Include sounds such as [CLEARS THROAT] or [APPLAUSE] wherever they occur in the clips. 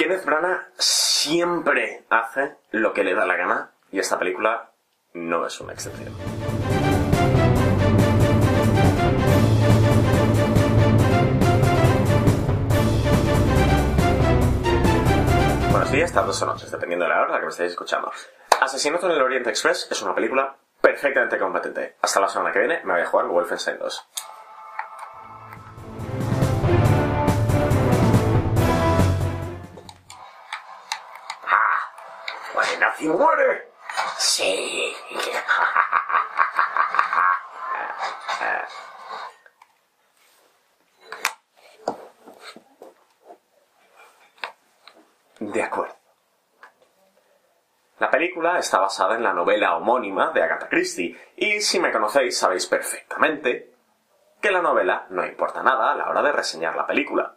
Kenneth Branagh siempre hace lo que le da la gana y esta película no es una excepción. Buenos días, tardes o noches, dependiendo de la hora que me estéis escuchando. Asesinato en el Oriente Express es una película perfectamente competente. Hasta la semana que viene me voy a jugar Wolfenstein 2. Nazi muere. Sí. De acuerdo. La película está basada en la novela homónima de Agatha Christie, y si me conocéis sabéis perfectamente que la novela no importa nada a la hora de reseñar la película.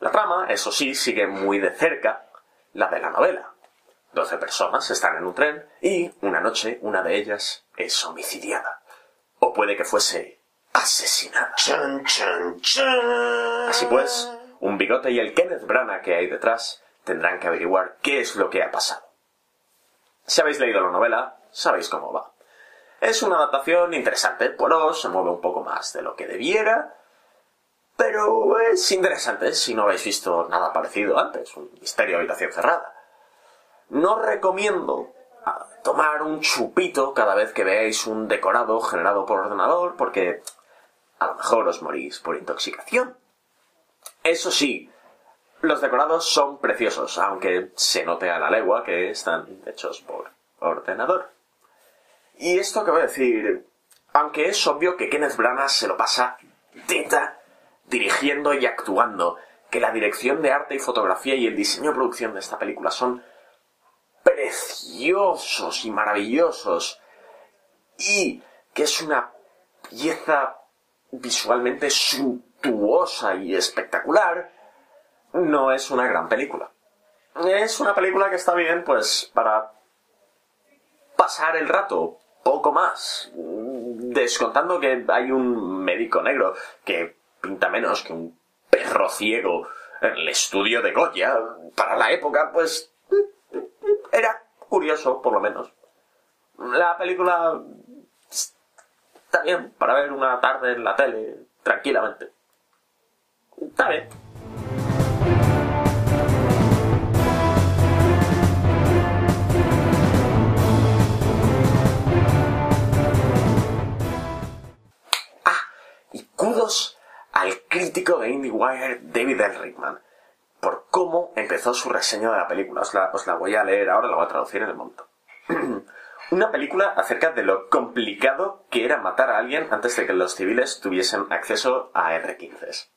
La trama, eso sí, sigue muy de cerca la de la novela. Doce personas están en un tren y una noche una de ellas es homicidiada. O puede que fuese asesinada. Así pues, un bigote y el Kenneth Branagh que hay detrás tendrán que averiguar qué es lo que ha pasado. Si habéis leído la novela, sabéis cómo va. Es una adaptación interesante, Poirot se mueve un poco más de lo que debiera, pero es interesante si no habéis visto nada parecido antes, un misterio habitación cerrada. No recomiendo ah, tomar un chupito cada vez que veáis un decorado generado por ordenador, porque a lo mejor os morís por intoxicación. Eso sí, los decorados son preciosos, aunque se note a la legua que están hechos por ordenador. Y esto que voy a decir, aunque es obvio que Kenneth Branagh se lo pasa teta dirigiendo y actuando, que la dirección de arte y fotografía y el diseño de producción de esta película son preciosos y maravillosos y que es una pieza visualmente suntuosa y espectacular, no es una gran película. Es una película que está bien, pues, para pasar el rato, poco más. Descontando que hay un médico negro que pinta menos que un perro ciego en el estudio de Goya. Para la época, pues, era curioso, por lo menos. La película está bien para ver una tarde en la tele, tranquilamente. Está bien. Ah, y kudos al crítico de IndieWire David L. Cómo empezó su reseña de la película. Os la, os la voy a leer ahora, la voy a traducir en el momento. [CLEARS THROAT] Una película acerca de lo complicado que era matar a alguien antes de que los civiles tuviesen acceso a R-15.